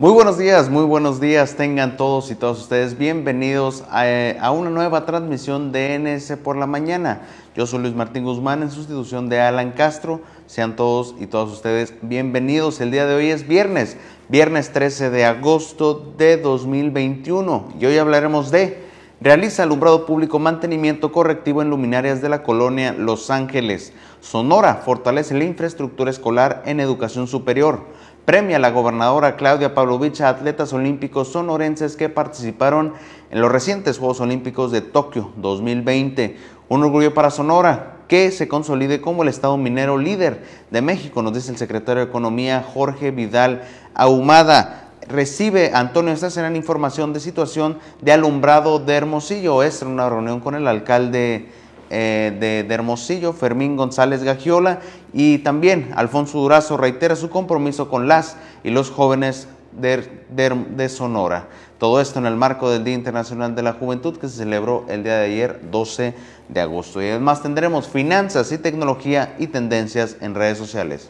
Muy buenos días, muy buenos días. Tengan todos y todas ustedes bienvenidos a, una nueva transmisión de NS por la mañana. Yo soy Luis Martín Guzmán en sustitución de Alan Castro. Sean todos y todas ustedes bienvenidos. El día de hoy es viernes, viernes 13 de agosto de 2021 y hoy hablaremos de realiza alumbrado público mantenimiento correctivo en luminarias de la colonia Los Ángeles. Sonora fortalece la infraestructura escolar en educación superior premia la gobernadora Claudia Pavlovich a atletas olímpicos sonorenses que participaron en los recientes Juegos Olímpicos de Tokio 2020. Un orgullo para Sonora que se consolide como el Estado minero líder de México, nos dice el secretario de Economía Jorge Vidal Ahumada. Recibe Antonio será información de situación de alumbrado de Hermosillo. Es una reunión con el alcalde eh, de, Hermosillo, Fermín González Gagiola, y también Alfonso Durazo reitera su compromiso con las y los jóvenes de, de, Sonora. Todo esto en el marco del Día Internacional de la Juventud que se celebró el día de ayer, 12 de agosto. Y además tendremos finanzas y tecnología y tendencias en redes sociales.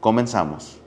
Comenzamos.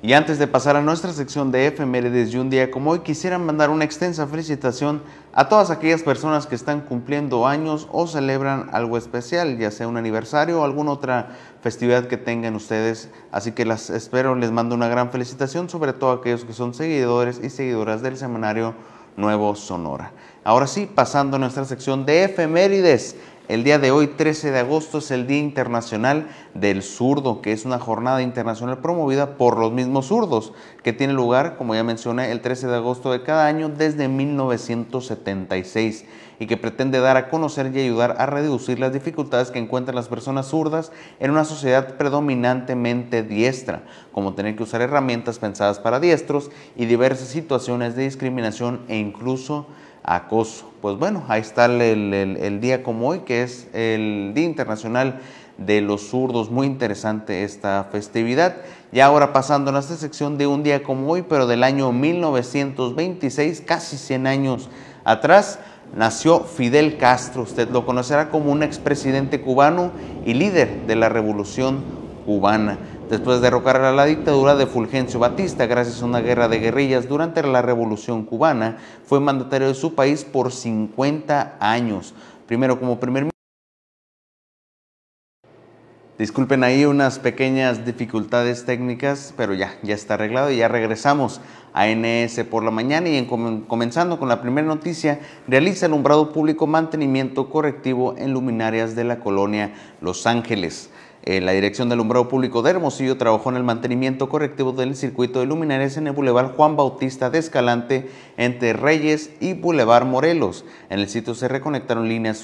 Y antes de pasar a nuestra sección de efemérides y un día como hoy, quisiera mandar una extensa felicitación a todas aquellas personas que están cumpliendo años o celebran algo especial, ya sea un aniversario o alguna otra festividad que tengan ustedes. Así que las espero, les mando una gran felicitación, sobre todo a aquellos que son seguidores y seguidoras del semanario Nuevo Sonora. Ahora sí, pasando a nuestra sección de efemérides. El día de hoy, 13 de agosto, es el Día Internacional del Zurdo, que es una jornada internacional promovida por los mismos zurdos, que tiene lugar, como ya mencioné, el 13 de agosto de cada año desde 1976 y que pretende dar a conocer y ayudar a reducir las dificultades que encuentran las personas zurdas en una sociedad predominantemente diestra, como tener que usar herramientas pensadas para diestros y diversas situaciones de discriminación e incluso acoso. Pues bueno, ahí está el, día como hoy, que es el Día Internacional de los Zurdos. Muy interesante esta festividad. Y ahora pasando a esta sección de un día como hoy, pero del año 1926, casi 100 años atrás, nació Fidel Castro. Usted lo conocerá como un expresidente cubano y líder de la revolución cubana después de derrocar a la dictadura de Fulgencio Batista gracias a una guerra de guerrillas durante la Revolución cubana, fue mandatario de su país por 50 años. Primero como primer ministro. Disculpen ahí unas pequeñas dificultades técnicas, pero ya, ya está arreglado y ya regresamos a NS por la mañana y comenzando con la primera noticia, realiza alumbrado público mantenimiento correctivo en luminarias de la colonia Los Ángeles. Eh, la Dirección del Alumbrado Público de Hermosillo trabajó en el mantenimiento correctivo del circuito de luminarias en el Boulevard Juan Bautista de Escalante entre Reyes y Boulevard Morelos. En el sitio se reconectaron líneas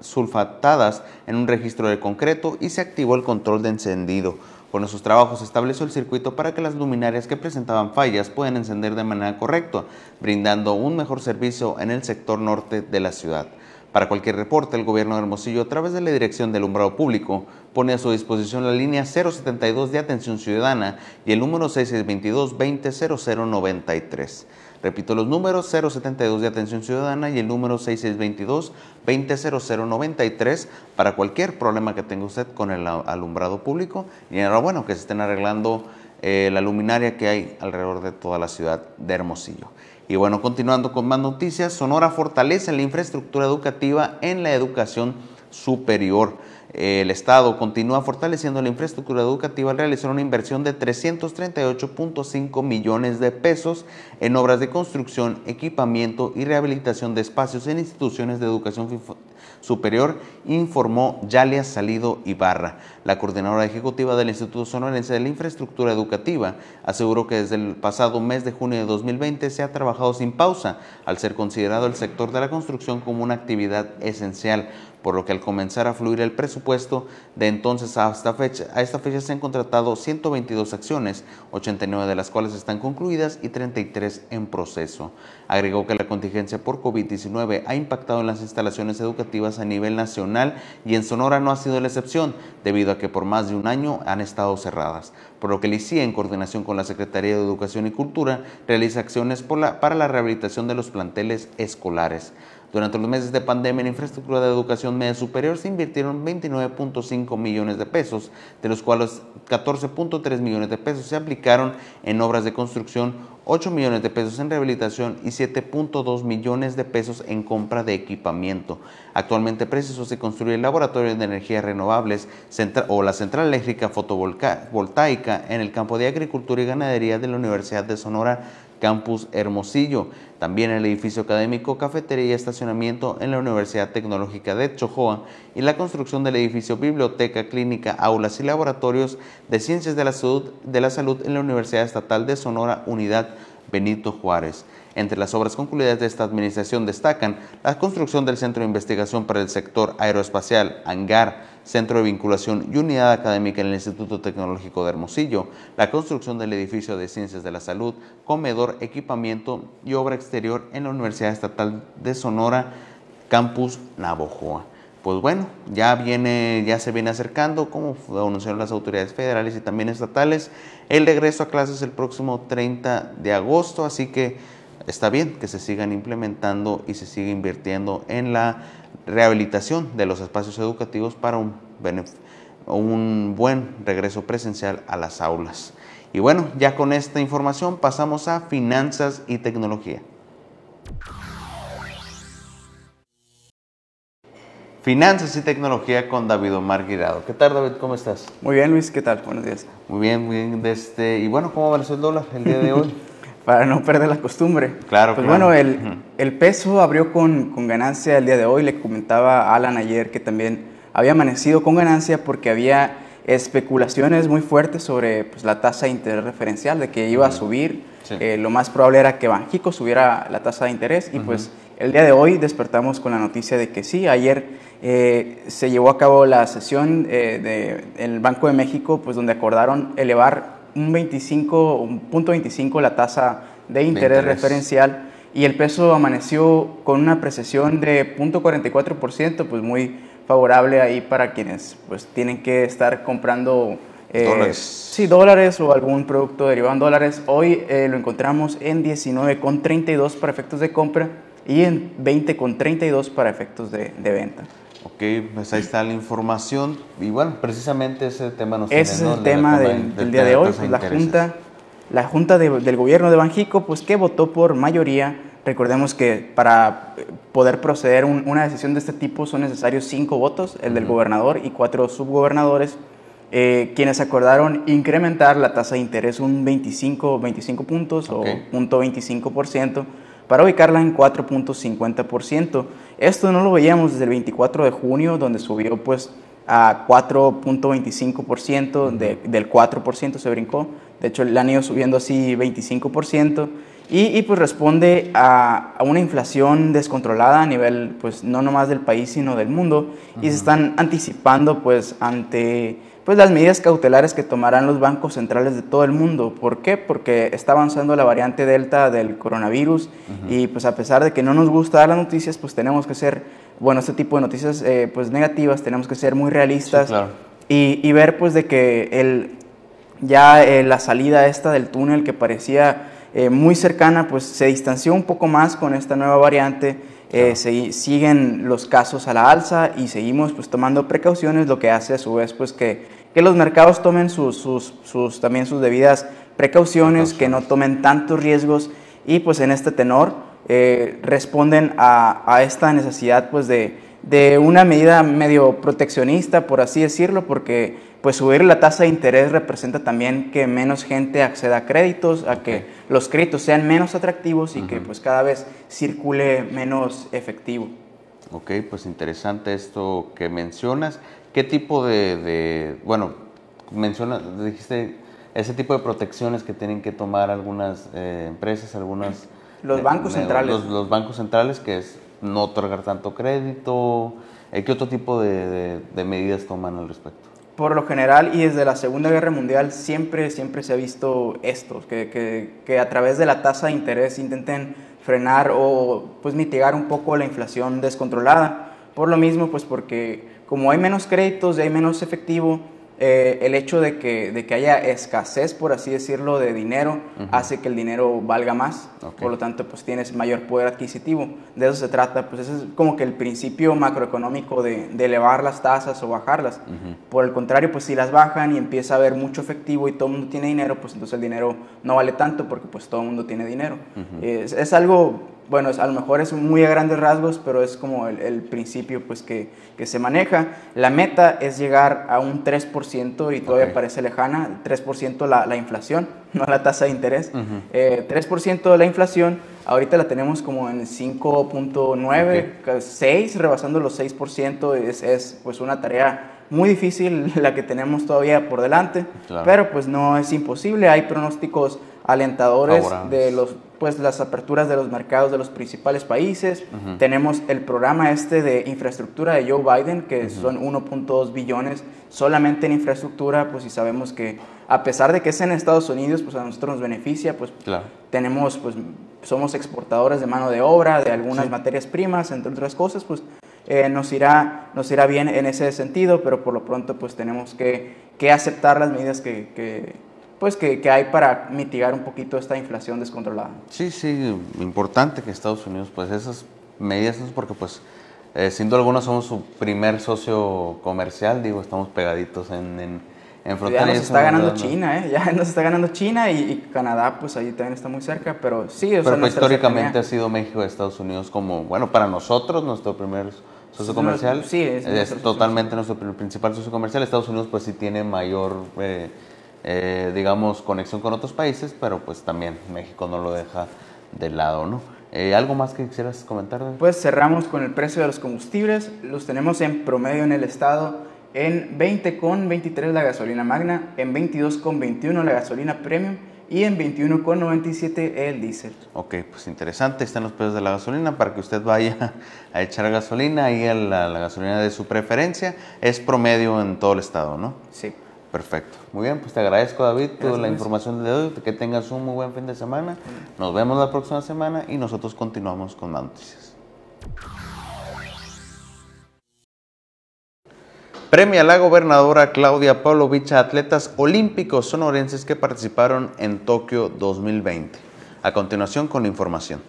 sulfatadas en un registro de concreto y se activó el control de encendido. Con esos trabajos se estableció el circuito para que las luminarias que presentaban fallas puedan encender de manera correcta, brindando un mejor servicio en el sector norte de la ciudad. Para cualquier reporte, el gobierno de Hermosillo, a través de la Dirección del Alumbrado Público, pone a su disposición la línea 072 de atención ciudadana y el número 6622-200093. Repito los números 072 de atención ciudadana y el número 6622-200093 para cualquier problema que tenga usted con el alumbrado público. Y enhorabuena que se estén arreglando eh, la luminaria que hay alrededor de toda la ciudad de Hermosillo. Y bueno, continuando con más noticias, Sonora fortalece la infraestructura educativa en la educación superior. El Estado continúa fortaleciendo la infraestructura educativa al realizar una inversión de 338.5 millones de pesos en obras de construcción, equipamiento y rehabilitación de espacios en instituciones de educación superior, informó Yalia Salido Ibarra. La coordinadora ejecutiva del Instituto Sonorense de la Infraestructura Educativa aseguró que desde el pasado mes de junio de 2020 se ha trabajado sin pausa, al ser considerado el sector de la construcción como una actividad esencial, por lo que al comenzar a fluir el presupuesto de entonces a esta fecha se han contratado 122 acciones, 89 de las cuales están concluidas y 33 en proceso. Agregó que la contingencia por COVID-19 ha impactado en las instalaciones educativas a nivel nacional y en Sonora no ha sido la excepción, debido a que por más de un año han estado cerradas, por lo que el ICIE, en coordinación con la Secretaría de Educación y Cultura, realiza acciones para la rehabilitación de los planteles escolares. Durante los meses de pandemia en infraestructura de educación media superior se invirtieron 29.5 millones de pesos, de los cuales 14.3 millones de pesos se aplicaron en obras de construcción, 8 millones de pesos en rehabilitación y 7.2 millones de pesos en compra de equipamiento. Actualmente preciso se construye el laboratorio de energías renovables o la central eléctrica fotovoltaica en el campo de agricultura y ganadería de la Universidad de Sonora Campus Hermosillo. También el edificio académico, cafetería y estacionamiento en la Universidad Tecnológica de Chojoa y la construcción del edificio biblioteca, clínica, aulas y laboratorios de ciencias de la salud, de la salud en la Universidad Estatal de Sonora Unidad Benito Juárez. Entre las obras concluidas de esta administración destacan la construcción del Centro de Investigación para el Sector Aeroespacial, hangar, Centro de Vinculación y Unidad Académica en el Instituto Tecnológico de Hermosillo, la construcción del edificio de Ciencias de la Salud, comedor, equipamiento y obra exterior en la Universidad Estatal de Sonora, Campus Navojoa. Pues bueno, ya viene, ya se viene acercando, como anunciaron las autoridades federales y también estatales, el regreso a clases el próximo 30 de agosto, así que está bien que se sigan implementando y se siga invirtiendo en la rehabilitación de los espacios educativos para un, un buen regreso presencial a las aulas. Y bueno, ya con esta información pasamos a finanzas y tecnología. Finanzas y tecnología con David Omar Guirado. ¿Qué tal, David? ¿Cómo estás? Muy bien, Luis. ¿Qué tal? Buenos días. Muy bien, muy bien. Este, y bueno, ¿cómo va el dólar el día de hoy? para no perder la costumbre. Claro, pues bueno, el, el, peso abrió con, con, ganancia el día de hoy. Le comentaba a Alan ayer que también había amanecido con ganancia porque había especulaciones muy fuertes sobre pues, la tasa de interés referencial, de que iba a subir. Eh, lo más probable era que Banjico subiera la tasa de interés y pues el día de hoy despertamos con la noticia de que sí, ayer eh, se llevó a cabo la sesión eh, del Banco de México, pues donde acordaron elevar un 25, un punto 25 la tasa de interés, referencial y el peso amaneció con una apreciación de 0.44%, pues muy favorable ahí para quienes pues tienen que estar comprando eh, dólares. Sí, dólares o algún producto derivado en dólares. Hoy eh, lo encontramos en 19,32 para efectos de compra y en 20,32 para efectos de, de venta. Ok, pues ahí está la información. Y bueno, precisamente ese tema nos Ese es el tema del, día de hoy. Pues la Junta, la junta del Gobierno de Banjico, pues que votó por mayoría. Recordemos que para poder proceder una decisión de este tipo son necesarios cinco votos, el del gobernador y cuatro subgobernadores, eh, quienes acordaron incrementar la tasa de interés un 25, 25 puntos o punto 25% para ubicarla en 4.50%. Esto no lo veíamos desde el 24 de junio, donde subió pues a 4.25%, del 4% se brincó, de hecho le han ido subiendo así 25%, y, pues responde a, una inflación descontrolada a nivel pues no nomás del país sino del mundo, y se están anticipando pues ante pues las medidas cautelares que tomarán los bancos centrales de todo el mundo. ¿Por qué? Porque está avanzando la variante Delta del coronavirus y pues a pesar de que no nos gusta dar las noticias, pues tenemos que ser, bueno, este tipo de noticias eh, pues negativas, tenemos que ser muy realistas y, ver pues de que el, ya eh, la salida esta del túnel que parecía eh, muy cercana, pues se distanció un poco más con esta nueva variante eh, siguen los casos a la alza y seguimos pues tomando precauciones, lo que hace a su vez pues que, que los mercados tomen sus, sus, sus, también sus debidas precauciones, que no tomen tantos riesgos y pues en este tenor eh, responden a, a, esta necesidad pues de, de una medida medio proteccionista, por así decirlo, porque pues subir la tasa de interés representa también que menos gente acceda a créditos, a que los créditos sean menos atractivos y que pues cada vez circule menos efectivo. Ok, pues interesante esto que mencionas. ¿Qué tipo de, bueno, mencionas, dijiste ese tipo de protecciones que tienen que tomar algunas eh, empresas, algunas... Los bancos centrales. Los, los, bancos centrales, que es no otorgar tanto crédito, ¿Qué otro tipo de, medidas toman al respecto? Por lo general y desde la Segunda Guerra Mundial siempre, siempre se ha visto esto, que, que, que a través de la tasa de interés intenten frenar o pues mitigar un poco la inflación descontrolada. Por lo mismo, pues porque como hay menos créditos y hay menos efectivo, eh, el hecho de que, de que haya escasez, por así decirlo, de dinero, hace que el dinero valga más. Por lo tanto, pues tienes mayor poder adquisitivo. De eso se trata. Pues ese es como que el principio macroeconómico de, de elevar las tasas o bajarlas. Por el contrario, pues si las bajan y empieza a haber mucho efectivo y todo el mundo tiene dinero, pues entonces el dinero no vale tanto porque pues todo el mundo tiene dinero. es, es algo bueno, a lo mejor es muy a grandes rasgos, pero es como el, principio pues, que, que, se maneja. La meta es llegar a un 3% y todavía parece lejana, 3% la, la, inflación, no la tasa de interés. 3% eh, de la inflación, ahorita la tenemos como en 5.9, 6, rebasando los 6%, es, es pues una tarea muy difícil la que tenemos todavía por delante, pero pues no es imposible, hay pronósticos alentadores de los pues las aperturas de los mercados de los principales países. Tenemos el programa este de infraestructura de Joe Biden, que son 1.2 billones solamente en infraestructura, pues y sabemos que a pesar de que es en Estados Unidos, pues a nosotros nos beneficia, pues tenemos, pues somos exportadores de mano de obra, de algunas materias primas, entre otras cosas, pues eh, nos, irá, nos irá bien en ese sentido, pero por lo pronto pues tenemos que, que aceptar las medidas que, que pues que, que, hay para mitigar un poquito esta inflación descontrolada. Sí, sí, importante que Estados Unidos, pues esas medidas, porque pues eh, sin duda alguna somos su primer socio comercial, digo, estamos pegaditos en, en, en frontera. Ya nos está ganando China, ¿eh? Ya nos está ganando China y, Canadá, pues ahí también está muy cerca, pero sí. O pero pues, históricamente ha sido México y Estados Unidos como, bueno, para nosotros nuestro primer socio comercial. Sí, es, es totalmente nuestro principal socio comercial. Estados Unidos pues sí tiene mayor... Eh, eh, digamos, conexión con otros países, pero pues también México no lo deja de lado, ¿no? Eh, ¿Algo más que quisieras comentar? Pues cerramos con el precio de los combustibles. Los tenemos en promedio en el estado en 20,23 la gasolina magna, en 22,21 la gasolina premium y en 21,97 el diésel. Ok, pues interesante, están los precios de la gasolina para que usted vaya a echar gasolina y a la, la gasolina de su preferencia. Es promedio en todo el estado, ¿no? Sí. Perfecto. Muy bien, pues te agradezco David por la información de hoy. Que tengas un muy buen fin de semana. Nos vemos la próxima semana y nosotros continuamos con más noticias. Premia la gobernadora Claudia Pavlovich a atletas olímpicos sonorenses que participaron en Tokio 2020. A continuación con la información.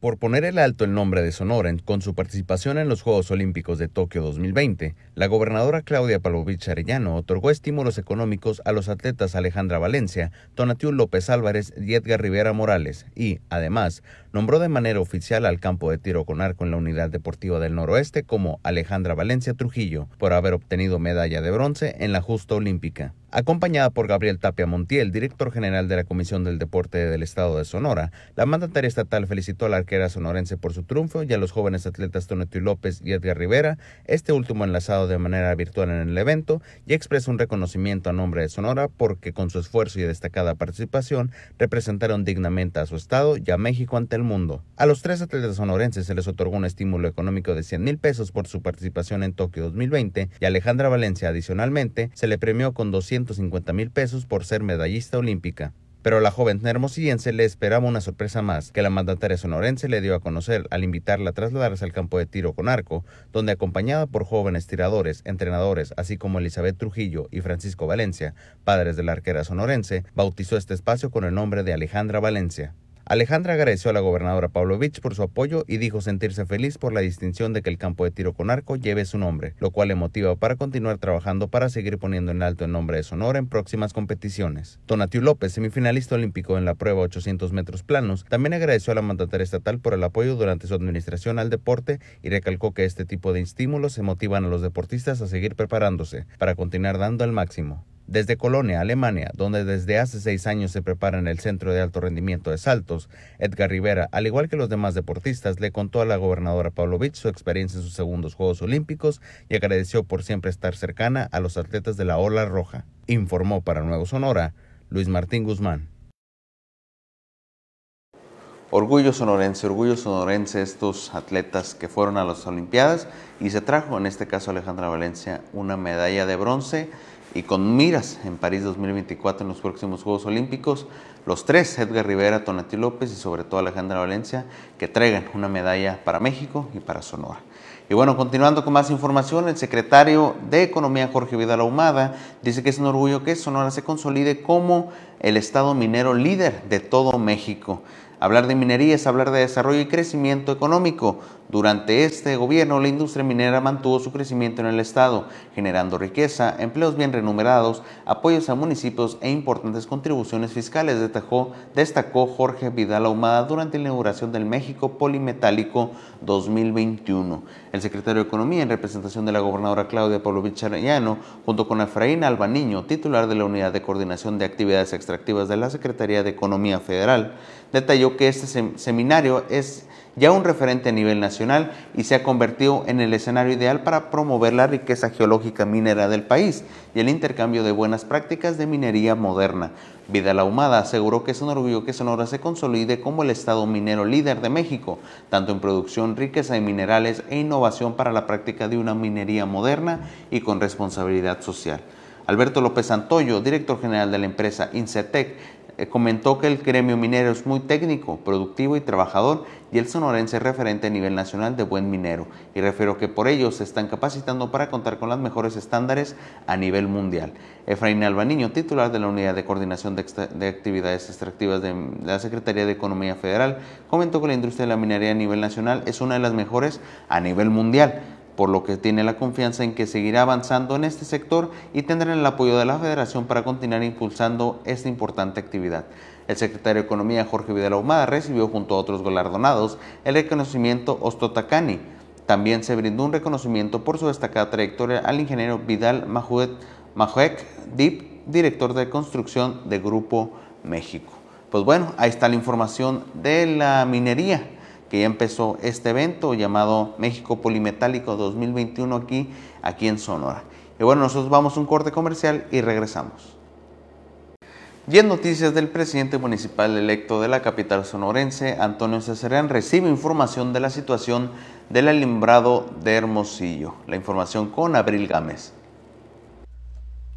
Por poner el alto el nombre de Sonora con su participación en los Juegos Olímpicos de Tokio 2020, la gobernadora Claudia Palovich Arellano otorgó estímulos económicos a los atletas Alejandra Valencia, Tonatiuh López Álvarez y Edgar Rivera Morales y, además, nombró de manera oficial al campo de tiro con arco en la Unidad Deportiva del Noroeste como Alejandra Valencia Trujillo por haber obtenido medalla de bronce en la justa olímpica. Acompañada por Gabriel Tapia Montiel, director general de la Comisión del Deporte del Estado de Sonora, la mandataria estatal felicitó a la arquera sonorense por su triunfo y a los jóvenes atletas Tonatiuh López y Edgar Rivera, este último enlazado de manera virtual en el evento, y expresó un reconocimiento a nombre de Sonora porque con su esfuerzo y destacada participación representaron dignamente a su estado y a México ante el mundo. A los tres atletas sonorenses se les otorgó un estímulo económico de 100 mil pesos por su participación en Tokio 2020 y a Alejandra Valencia adicionalmente se le premió con 200 150 mil pesos por ser medallista olímpica. Pero a la joven hermosillense le esperaba una sorpresa más, que la mandataria sonorense le dio a conocer al invitarla a trasladarse al campo de tiro con arco, donde acompañada por jóvenes tiradores, entrenadores, así como Elizabeth Trujillo y Francisco Valencia, padres de la arquera sonorense, bautizó este espacio con el nombre de Alejandra Valencia. Alejandra agradeció a la gobernadora Pavlovich por su apoyo y dijo sentirse feliz por la distinción de que el campo de tiro con arco lleve su nombre, lo cual le motiva para continuar trabajando para seguir poniendo en alto el nombre de Sonora en próximas competiciones. Donatiu López, semifinalista olímpico en la prueba 800 metros planos, también agradeció a la mandataria estatal por el apoyo durante su administración al deporte y recalcó que este tipo de estímulos se motivan a los deportistas a seguir preparándose para continuar dando el máximo. Desde Colonia, Alemania, donde desde hace seis años se prepara en el Centro de Alto Rendimiento de Saltos, Edgar Rivera, al igual que los demás deportistas, le contó a la gobernadora Pavlovich su experiencia en sus segundos Juegos Olímpicos y agradeció por siempre estar cercana a los atletas de la Ola Roja. Informó para Nuevo Sonora Luis Martín Guzmán. Orgullo sonorense, orgullo sonorense estos atletas que fueron a las Olimpiadas y se trajo, en este caso Alejandra Valencia, una medalla de bronce y con miras en París 2024 en los próximos Juegos Olímpicos, los tres, Edgar Rivera, Tonati López y sobre todo Alejandra Valencia, que traigan una medalla para México y para Sonora. Y bueno, continuando con más información, el secretario de Economía Jorge Vidal Ahumada dice que es un orgullo que Sonora se consolide como el estado minero líder de todo México. Hablar de minería es hablar de desarrollo y crecimiento económico. Durante este gobierno, la industria minera mantuvo su crecimiento en el Estado, generando riqueza, empleos bien remunerados, apoyos a municipios e importantes contribuciones fiscales, destacó, Jorge Vidal Ahumada durante la inauguración del México Polimetálico 2021. El secretario de Economía, en representación de la gobernadora Claudia Pavlovich Arellano, junto con Efraín Albaniño, titular de la Unidad de Coordinación de Actividades Extractivas de la Secretaría de Economía Federal, detalló que este seminario es ya un referente a nivel nacional y se ha convertido en el escenario ideal para promover la riqueza geológica minera del país y el intercambio de buenas prácticas de minería moderna. Vidal Ahumada aseguró que es un orgullo que Sonora se consolide como el estado minero líder de México, tanto en producción, riqueza de minerales e innovación para la práctica de una minería moderna y con responsabilidad social. Alberto López Santoyo, director general de la empresa Incetec, eh, comentó que el gremio minero es muy técnico, productivo y trabajador y el sonorense es referente a nivel nacional de buen minero y refiero que por ello se están capacitando para contar con los mejores estándares a nivel mundial. Efraín Albaniño, titular de la Unidad de Coordinación de, Actividades Extractivas de la Secretaría de Economía Federal, comentó que la industria de la minería a nivel nacional es una de las mejores a nivel mundial por lo que tiene la confianza en que seguirá avanzando en este sector y tendrá el apoyo de la Federación para continuar impulsando esta importante actividad. El secretario de Economía, Jorge Vidal Ahumada, recibió junto a otros galardonados el reconocimiento Ostotacani. También se brindó un reconocimiento por su destacada trayectoria al ingeniero Vidal Majuek Dip, director de construcción de Grupo México. Pues bueno, ahí está la información de la minería que ya empezó este evento llamado México Polimetálico 2021 aquí, aquí en Sonora. Y bueno, nosotros vamos a un corte comercial y regresamos. Y noticias del presidente municipal electo de la capital sonorense, Antonio Cesarán, recibe información de la situación del alimbrado de Hermosillo. La información con Abril Gámez.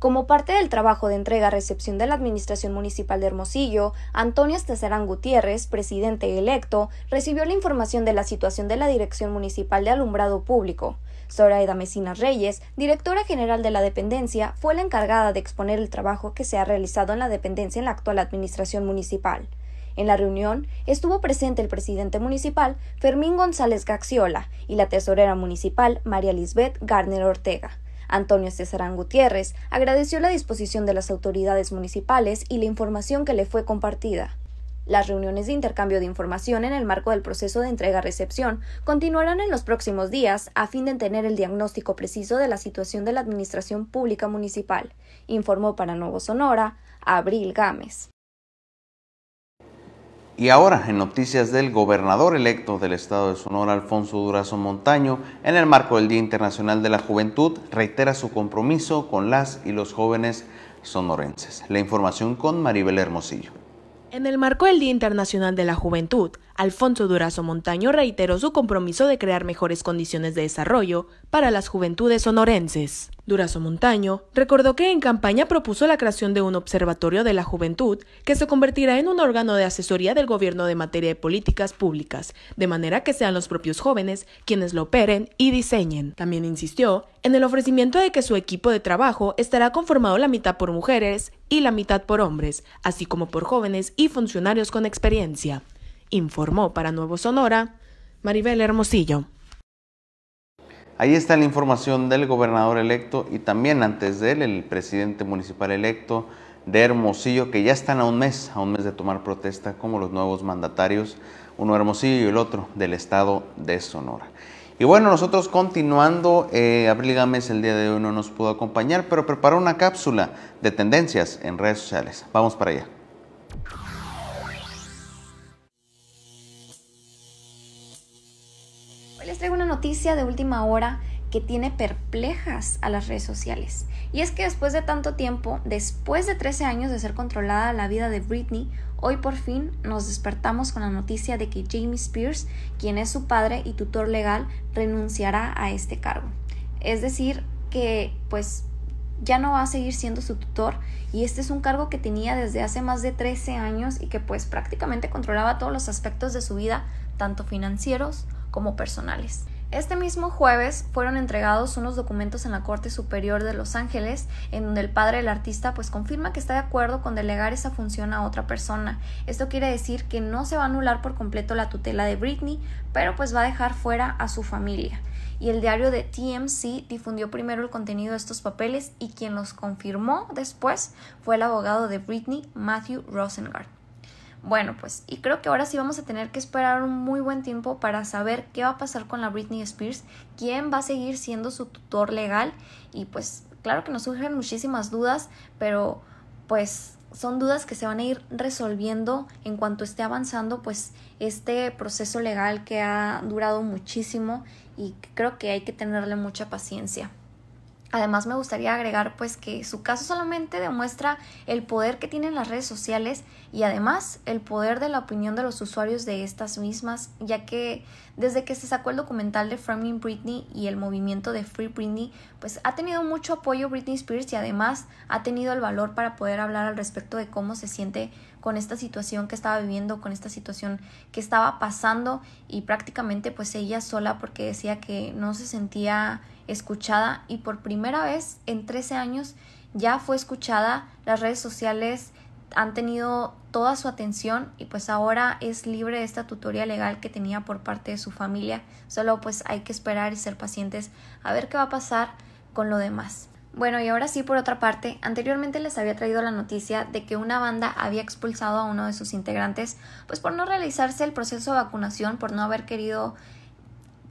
Como parte del trabajo de entrega-recepción de la Administración Municipal de Hermosillo, Antonio Esteserán Gutiérrez, presidente electo, recibió la información de la situación de la Dirección Municipal de Alumbrado Público. Zoraida Mesina Reyes, directora general de la dependencia, fue la encargada de exponer el trabajo que se ha realizado en la dependencia en la actual Administración Municipal. En la reunión estuvo presente el presidente municipal Fermín González Gaxiola y la tesorera municipal María Lisbeth Garner Ortega. Antonio Cesarán Gutiérrez agradeció la disposición de las autoridades municipales y la información que le fue compartida. Las reuniones de intercambio de información en el marco del proceso de entrega-recepción continuarán en los próximos días a fin de tener el diagnóstico preciso de la situación de la Administración Pública Municipal, informó para Nuevo Sonora Abril Gámez. Y ahora, en noticias del gobernador electo del estado de Sonora, Alfonso Durazo Montaño, en el marco del Día Internacional de la Juventud, reitera su compromiso con las y los jóvenes sonorenses. La información con Maribel Hermosillo. En el marco del Día Internacional de la Juventud, Alfonso Durazo Montaño reiteró su compromiso de crear mejores condiciones de desarrollo para las juventudes sonorenses. Durazo Montaño recordó que en campaña propuso la creación de un observatorio de la juventud que se convertirá en un órgano de asesoría del gobierno de materia de políticas públicas, de manera que sean los propios jóvenes quienes lo operen y diseñen. También insistió en el ofrecimiento de que su equipo de trabajo estará conformado la mitad por mujeres y la mitad por hombres, así como por jóvenes y funcionarios con experiencia informó para Nuevo Sonora Maribel Hermosillo. Ahí está la información del gobernador electo y también antes de él el presidente municipal electo de Hermosillo, que ya están a un mes, a un mes de tomar protesta como los nuevos mandatarios, uno Hermosillo y el otro del estado de Sonora. Y bueno, nosotros continuando, eh, Abril Gámez el día de hoy no nos pudo acompañar, pero preparó una cápsula de tendencias en redes sociales. Vamos para allá. Traigo una noticia de última hora que tiene perplejas a las redes sociales. Y es que después de tanto tiempo, después de 13 años de ser controlada la vida de Britney, hoy por fin nos despertamos con la noticia de que Jamie Spears, quien es su padre y tutor legal, renunciará a este cargo. Es decir, que pues ya no va a seguir siendo su tutor y este es un cargo que tenía desde hace más de 13 años y que pues prácticamente controlaba todos los aspectos de su vida, tanto financieros como personales. Este mismo jueves fueron entregados unos documentos en la Corte Superior de Los Ángeles en donde el padre del artista pues confirma que está de acuerdo con delegar esa función a otra persona. Esto quiere decir que no se va a anular por completo la tutela de Britney, pero pues va a dejar fuera a su familia y el diario de TMC difundió primero el contenido de estos papeles y quien los confirmó después fue el abogado de Britney, Matthew Rosengart. Bueno, pues, y creo que ahora sí vamos a tener que esperar un muy buen tiempo para saber qué va a pasar con la Britney Spears, quién va a seguir siendo su tutor legal y pues claro que nos surgen muchísimas dudas, pero pues son dudas que se van a ir resolviendo en cuanto esté avanzando pues este proceso legal que ha durado muchísimo y creo que hay que tenerle mucha paciencia. Además me gustaría agregar pues que su caso solamente demuestra el poder que tienen las redes sociales y además el poder de la opinión de los usuarios de estas mismas, ya que desde que se sacó el documental de Framing Britney y el movimiento de Free Britney, pues ha tenido mucho apoyo Britney Spears y además ha tenido el valor para poder hablar al respecto de cómo se siente con esta situación que estaba viviendo, con esta situación que estaba pasando y prácticamente pues ella sola porque decía que no se sentía escuchada y por primera vez en 13 años ya fue escuchada, las redes sociales han tenido toda su atención y pues ahora es libre de esta tutoría legal que tenía por parte de su familia. Solo pues hay que esperar y ser pacientes a ver qué va a pasar con lo demás. Bueno, y ahora sí, por otra parte, anteriormente les había traído la noticia de que una banda había expulsado a uno de sus integrantes, pues por no realizarse el proceso de vacunación, por no haber querido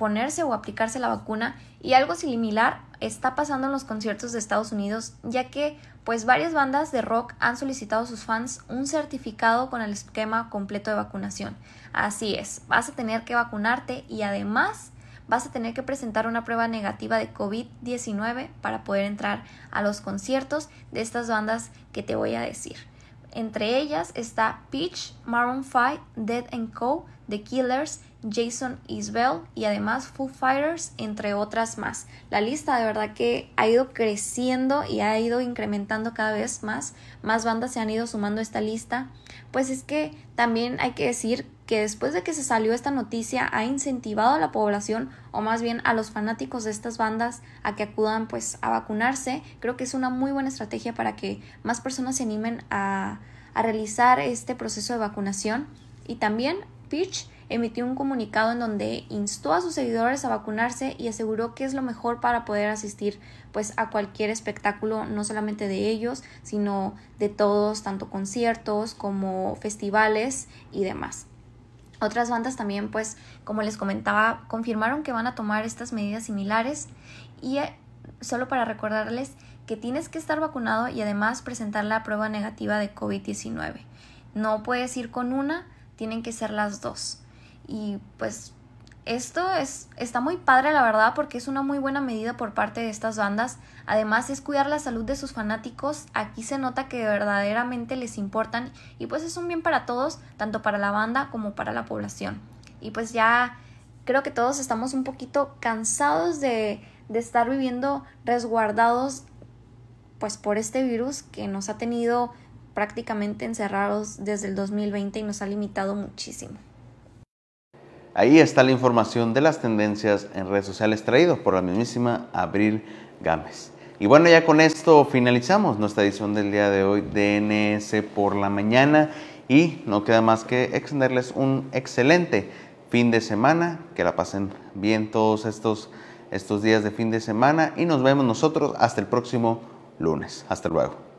ponerse o aplicarse la vacuna y algo similar está pasando en los conciertos de Estados Unidos ya que pues varias bandas de rock han solicitado a sus fans un certificado con el esquema completo de vacunación. Así es, vas a tener que vacunarte y además vas a tener que presentar una prueba negativa de COVID-19 para poder entrar a los conciertos de estas bandas que te voy a decir. Entre ellas está Peach, Maroon 5, Dead Co., The Killers, Jason Isbell y además Foo Fighters, entre otras más. La lista de verdad que ha ido creciendo y ha ido incrementando cada vez más. Más bandas se han ido sumando a esta lista. Pues es que también hay que decir que después de que se salió esta noticia ha incentivado a la población o más bien a los fanáticos de estas bandas a que acudan pues a vacunarse. Creo que es una muy buena estrategia para que más personas se animen a, a realizar este proceso de vacunación. Y también Peach emitió un comunicado en donde instó a sus seguidores a vacunarse y aseguró que es lo mejor para poder asistir pues a cualquier espectáculo, no solamente de ellos, sino de todos, tanto conciertos como festivales y demás. Otras bandas también, pues, como les comentaba, confirmaron que van a tomar estas medidas similares y eh, solo para recordarles que tienes que estar vacunado y además presentar la prueba negativa de COVID-19. No puedes ir con una, tienen que ser las dos. Y pues esto es, está muy padre la verdad porque es una muy buena medida por parte de estas bandas. Además es cuidar la salud de sus fanáticos. Aquí se nota que verdaderamente les importan y pues es un bien para todos, tanto para la banda como para la población. Y pues ya creo que todos estamos un poquito cansados de, de estar viviendo resguardados pues por este virus que nos ha tenido prácticamente encerrados desde el 2020 y nos ha limitado muchísimo. Ahí está la información de las tendencias en redes sociales traído por la mismísima Abril Gámez. Y bueno, ya con esto finalizamos nuestra edición del día de hoy DNS por la mañana y no queda más que extenderles un excelente fin de semana, que la pasen bien todos estos, estos días de fin de semana y nos vemos nosotros hasta el próximo lunes. Hasta luego.